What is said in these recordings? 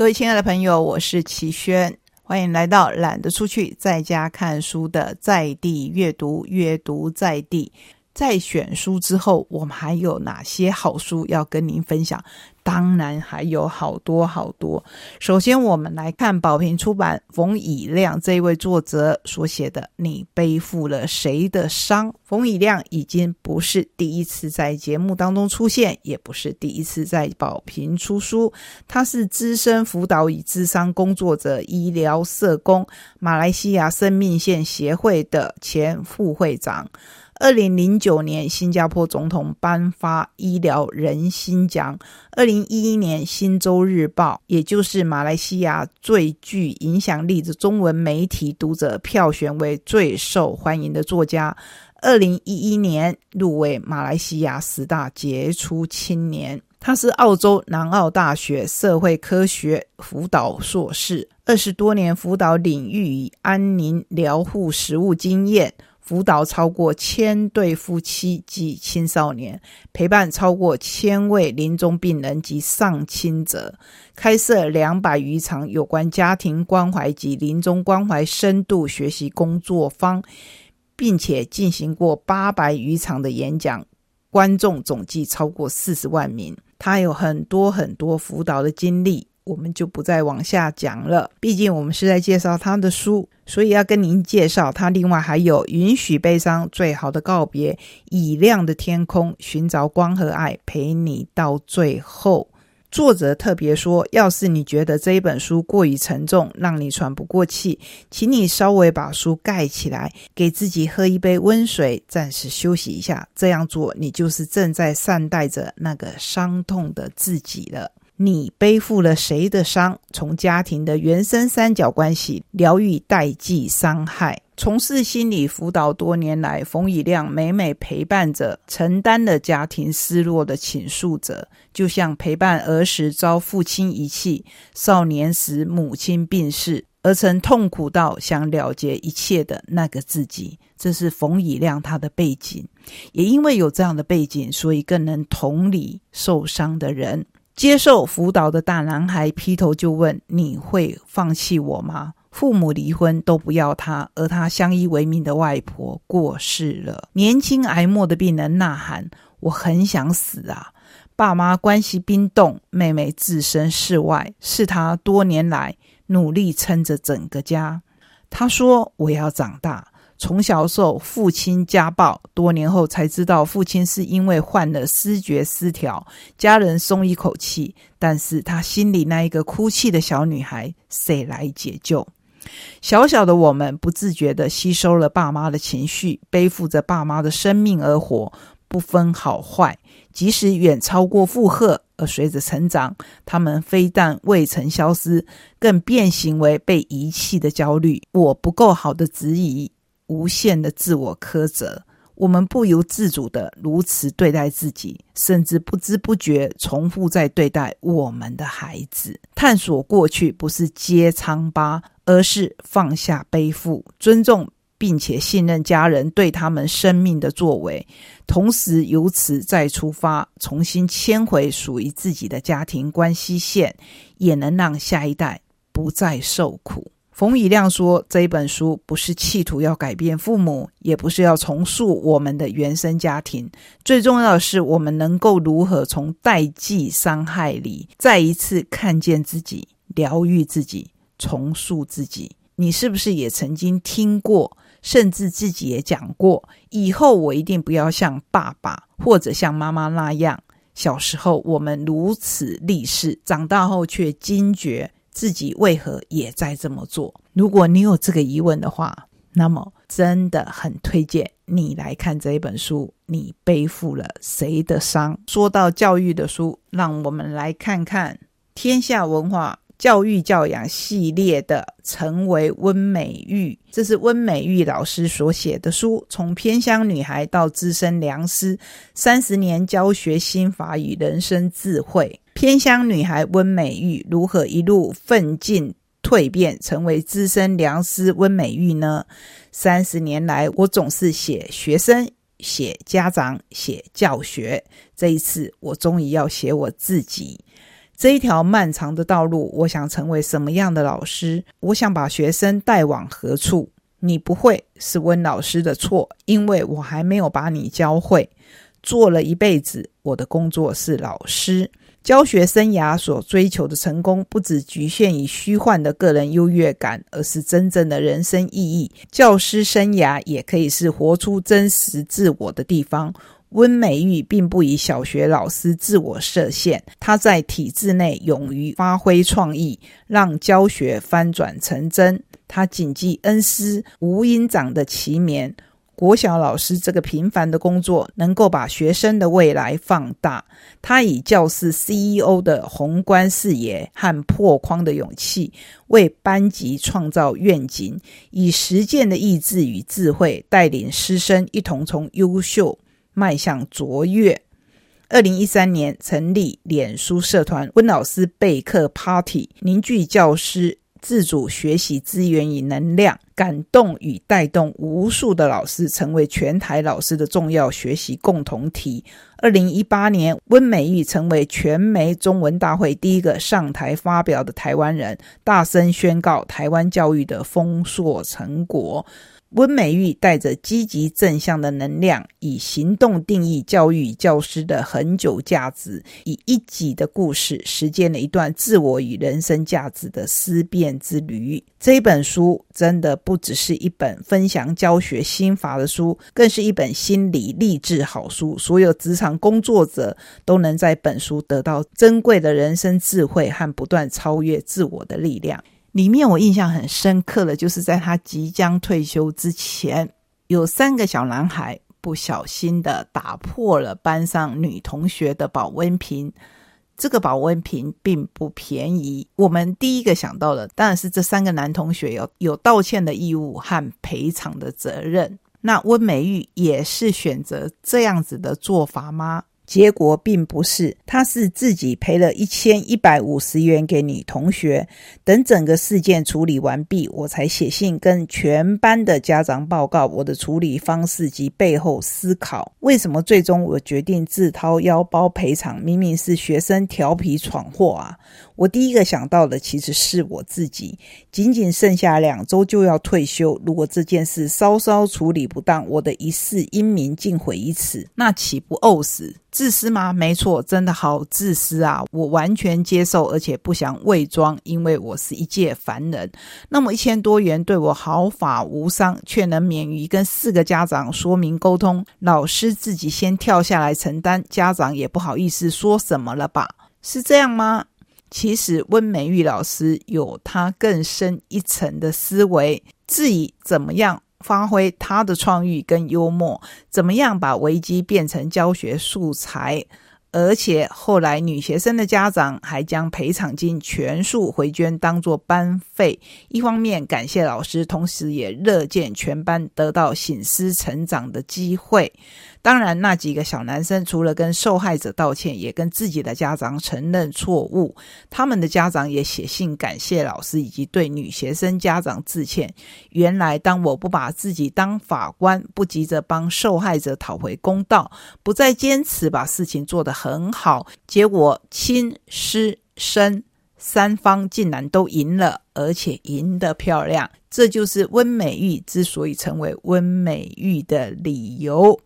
各位亲爱的朋友，我是齐轩，欢迎来到懒得出去，在家看书的在地阅读，阅读在地。在选书之后，我们还有哪些好书要跟您分享？当然还有好多好多。首先，我们来看宝瓶出版冯以亮这位作者所写的《你背负了谁的伤》。冯以亮已经不是第一次在节目当中出现，也不是第一次在宝瓶出书。他是资深辅导与智商工作者、医疗社工，马来西亚生命线协会的前副会长。二零零九年，新加坡总统颁发医疗人心奖。二零一一年，《新洲日报》也就是马来西亚最具影响力的中文媒体读者票选为最受欢迎的作家。二零一一年，入围马来西亚十大杰出青年。他是澳洲南澳大学社会科学辅导硕士，二十多年辅导领域与安宁疗护实务经验。辅导超过千对夫妻及青少年，陪伴超过千位临终病人及丧亲者，开设两百余场有关家庭关怀及临终关怀深度学习工作坊，并且进行过八百余场的演讲，观众总计超过四十万名。他有很多很多辅导的经历。我们就不再往下讲了，毕竟我们是在介绍他的书，所以要跟您介绍他。另外还有《允许悲伤，最好的告别》，《以亮的天空，寻找光和爱，陪你到最后》。作者特别说，要是你觉得这一本书过于沉重，让你喘不过气，请你稍微把书盖起来，给自己喝一杯温水，暂时休息一下。这样做，你就是正在善待着那个伤痛的自己了。你背负了谁的伤？从家庭的原生三角关系疗愈代际伤害。从事心理辅导多年来，冯以亮每每陪伴着承担了家庭失落的倾诉者，就像陪伴儿时遭父亲遗弃、少年时母亲病逝而曾痛苦到想了结一切的那个自己。这是冯以亮他的背景，也因为有这样的背景，所以更能同理受伤的人。接受辅导的大男孩劈头就问：“你会放弃我吗？”父母离婚都不要他，而他相依为命的外婆过世了。年轻挨默的病人呐喊：“我很想死啊！”爸妈关系冰冻，妹妹置身事外，是他多年来努力撑着整个家。他说：“我要长大。”从小受父亲家暴，多年后才知道父亲是因为患了失觉失调，家人松一口气。但是他心里那一个哭泣的小女孩，谁来解救？小小的我们不自觉地吸收了爸妈的情绪，背负着爸妈的生命而活，不分好坏，即使远超过负荷。而随着成长，他们非但未曾消失，更变形为被遗弃的焦虑，我不够好的质疑。无限的自我苛责，我们不由自主的如此对待自己，甚至不知不觉重复在对待我们的孩子。探索过去不是揭疮疤，而是放下背负，尊重并且信任家人对他们生命的作为，同时由此再出发，重新牵回属于自己的家庭关系线，也能让下一代不再受苦。冯以亮说：“这一本书不是企图要改变父母，也不是要重塑我们的原生家庭。最重要的是，我们能够如何从代际伤害里再一次看见自己，疗愈自己，重塑自己。你是不是也曾经听过，甚至自己也讲过？以后我一定不要像爸爸或者像妈妈那样。小时候我们如此立誓，长大后却惊觉。”自己为何也在这么做？如果你有这个疑问的话，那么真的很推荐你来看这一本书。你背负了谁的伤？说到教育的书，让我们来看看天下文化教育教养系列的《成为温美玉》，这是温美玉老师所写的书。从偏乡女孩到资深良师，三十年教学心法与人生智慧。偏乡女孩温美玉如何一路奋进蜕变，成为资深良师温美玉呢？三十年来，我总是写学生、写家长、写教学。这一次，我终于要写我自己。这一条漫长的道路，我想成为什么样的老师？我想把学生带往何处？你不会是温老师的错，因为我还没有把你教会。做了一辈子，我的工作是老师。教学生涯所追求的成功，不只局限于虚幻的个人优越感，而是真正的人生意义。教师生涯也可以是活出真实自我的地方。温美玉并不以小学老师自我设限，他在体制内勇于发挥创意，让教学翻转成真。他谨记恩师吴英长的奇勉。国小老师这个平凡的工作，能够把学生的未来放大。他以教师 CEO 的宏观视野和破框的勇气，为班级创造愿景，以实践的意志与智慧，带领师生一同从优秀迈向卓越。二零一三年成立脸书社团“温老师备课 Party”，凝聚教师。自主学习资源与能量，感动与带动无数的老师成为全台老师的重要学习共同体。二零一八年，温美玉成为全媒中文大会第一个上台发表的台湾人，大声宣告台湾教育的丰硕成果。温美玉带着积极正向的能量，以行动定义教育教师的恒久价值，以一己的故事实践了一段自我与人生价值的思辨之旅。这本书真的不只是一本分享教学心法的书，更是一本心理励志好书。所有职场工作者都能在本书得到珍贵的人生智慧和不断超越自我的力量。里面我印象很深刻的就是在他即将退休之前，有三个小男孩不小心的打破了班上女同学的保温瓶。这个保温瓶并不便宜。我们第一个想到的当然是这三个男同学有有道歉的义务和赔偿的责任。那温美玉也是选择这样子的做法吗？结果并不是，他是自己赔了一千一百五十元给你同学。等整个事件处理完毕，我才写信跟全班的家长报告我的处理方式及背后思考。为什么最终我决定自掏腰包赔偿？明明是学生调皮闯祸啊！我第一个想到的其实是我自己。仅仅剩下两周就要退休，如果这件事稍稍处理不当，我的一世英名尽毁于此，那岂不呕死？自私吗？没错，真的好自私啊！我完全接受，而且不想伪装，因为我是一介凡人。那么一千多元对我毫发无伤，却能免于跟四个家长说明沟通，老师自己先跳下来承担，家长也不好意思说什么了吧？是这样吗？其实温美玉老师有他更深一层的思维，质疑怎么样。发挥他的创意跟幽默，怎么样把危机变成教学素材？而且后来女学生的家长还将赔偿金全数回捐，当做班费。一方面感谢老师，同时也乐见全班得到醒思成长的机会。当然，那几个小男生除了跟受害者道歉，也跟自己的家长承认错误。他们的家长也写信感谢老师，以及对女学生家长致歉。原来，当我不把自己当法官，不急着帮受害者讨回公道，不再坚持把事情做得很好，结果亲师生三方竟然都赢了，而且赢得漂亮。这就是温美玉之所以成为温美玉的理由。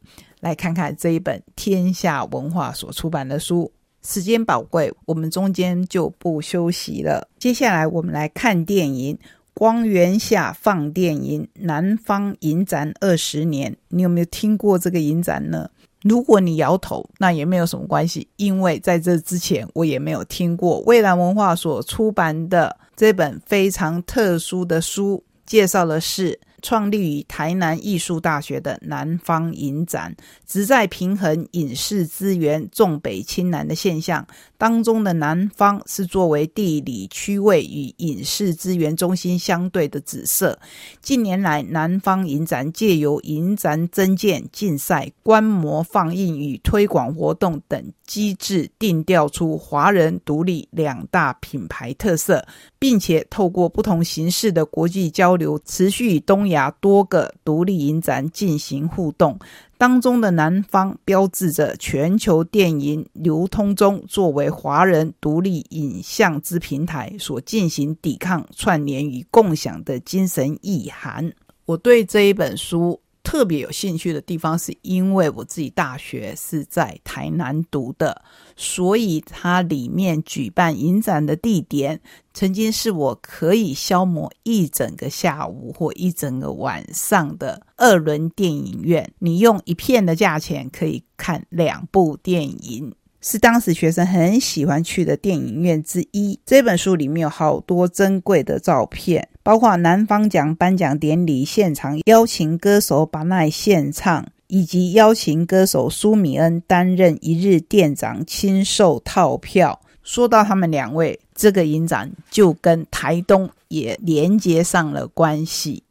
来看看这一本天下文化所出版的书。时间宝贵，我们中间就不休息了。接下来我们来看电影《光源下放电影：南方影展二十年》。你有没有听过这个影展呢？如果你摇头，那也没有什么关系，因为在这之前我也没有听过。蔚蓝文化所出版的这本非常特殊的书，介绍的是。创立于台南艺术大学的南方影展，旨在平衡影视资源重北轻南的现象。当中的南方是作为地理区位与影视资源中心相对的紫色。近年来，南方影展借由影展增建、竞赛、观摩放映与推广活动等机制，定调出华人独立两大品牌特色，并且透过不同形式的国际交流，持续与东亚。亚多个独立影展进行互动。当中的南方标志着全球电影流通中作为华人独立影像之平台所进行抵抗、串联与共享的精神意涵。我对这一本书。特别有兴趣的地方，是因为我自己大学是在台南读的，所以它里面举办影展的地点，曾经是我可以消磨一整个下午或一整个晚上的二轮电影院。你用一片的价钱可以看两部电影。是当时学生很喜欢去的电影院之一。这本书里面有好多珍贵的照片，包括南方奖颁奖典礼现场邀请歌手巴奈献唱，以及邀请歌手苏米恩担任一日店长亲授套票。说到他们两位，这个影展就跟台东也连接上了关系。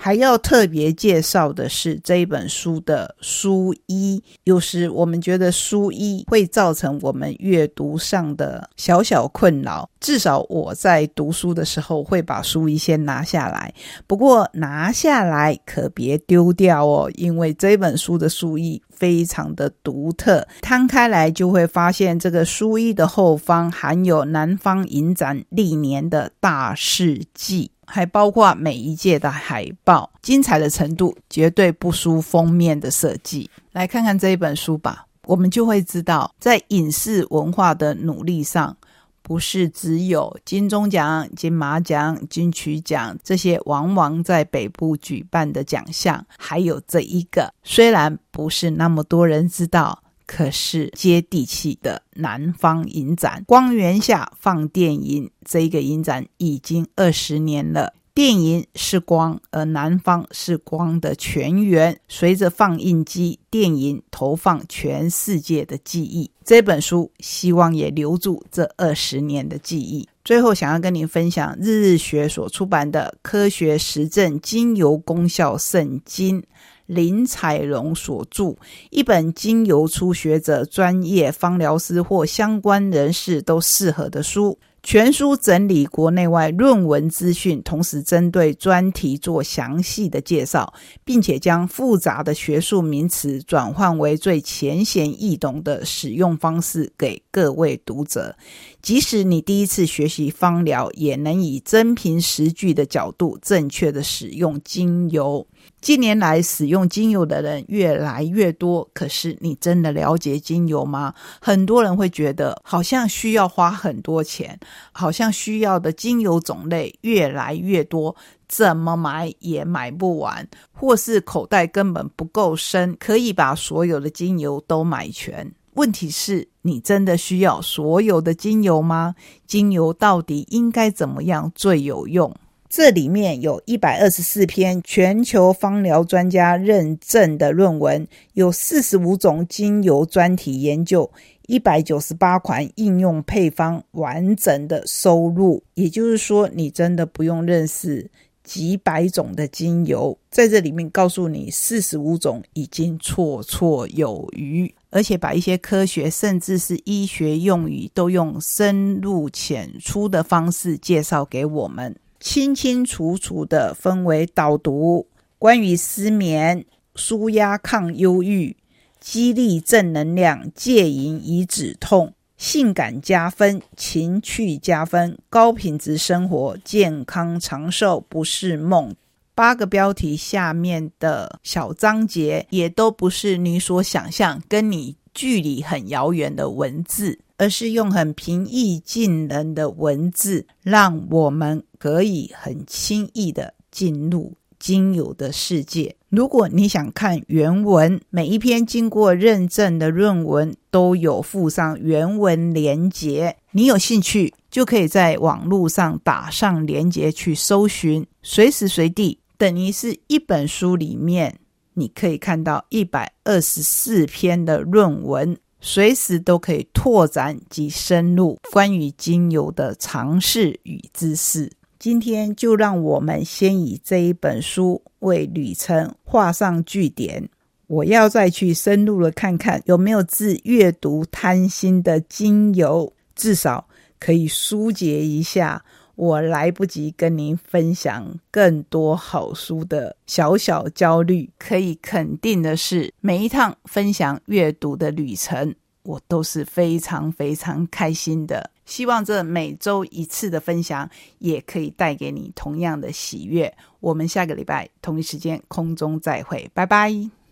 还要特别介绍的是这一本书的书衣。有时我们觉得书衣会造成我们阅读上的小小困扰，至少我在读书的时候会把书衣先拿下来。不过拿下来可别丢掉哦，因为这本书的书衣非常的独特。摊开来就会发现，这个书衣的后方含有南方影展历年的大事记。还包括每一届的海报，精彩的程度绝对不输封面的设计。来看看这一本书吧，我们就会知道，在影视文化的努力上，不是只有金钟奖、金马奖、金曲奖这些往往在北部举办的奖项，还有这一个，虽然不是那么多人知道。可是接地气的南方影展，光源下放电影，这一个影展已经二十年了。电影是光，而南方是光的泉源。随着放映机，电影投放全世界的记忆。这本书希望也留住这二十年的记忆。最后，想要跟您分享日日学所出版的《科学实证精油功效圣经》。林彩荣所著一本经由初学者、专业芳疗师或相关人士都适合的书。全书整理国内外论文资讯，同时针对专题做详细的介绍，并且将复杂的学术名词转换为最浅显易懂的使用方式给各位读者。即使你第一次学习芳疗，也能以真凭实据的角度正确的使用精油。近年来，使用精油的人越来越多。可是，你真的了解精油吗？很多人会觉得，好像需要花很多钱，好像需要的精油种类越来越多，怎么买也买不完，或是口袋根本不够深，可以把所有的精油都买全。问题是，你真的需要所有的精油吗？精油到底应该怎么样最有用？这里面有一百二十四篇全球芳疗专家认证的论文，有四十五种精油专题研究，一百九十八款应用配方完整的收录。也就是说，你真的不用认识几百种的精油，在这里面告诉你四十五种已经绰绰有余，而且把一些科学甚至是医学用语都用深入浅出的方式介绍给我们。清清楚楚的分为导读，关于失眠、舒压、抗忧郁、激励正能量、戒瘾以止痛、性感加分、情趣加分、高品质生活、健康长寿不是梦。八个标题下面的小章节，也都不是你所想象、跟你距离很遥远的文字。而是用很平易近人的文字，让我们可以很轻易的进入精油的世界。如果你想看原文，每一篇经过认证的论文都有附上原文连结。你有兴趣，就可以在网络上打上连结去搜寻，随时随地，等于是一本书里面，你可以看到一百二十四篇的论文。随时都可以拓展及深入关于精油的尝试与知识。今天就让我们先以这一本书为旅程画上句点。我要再去深入的看看有没有治阅读贪心的精油，至少可以疏解一下我来不及跟您分享更多好书的小小焦虑。可以肯定的是，每一趟分享阅读的旅程，我都是非常非常开心的。希望这每周一次的分享，也可以带给你同样的喜悦。我们下个礼拜同一时间空中再会，拜拜。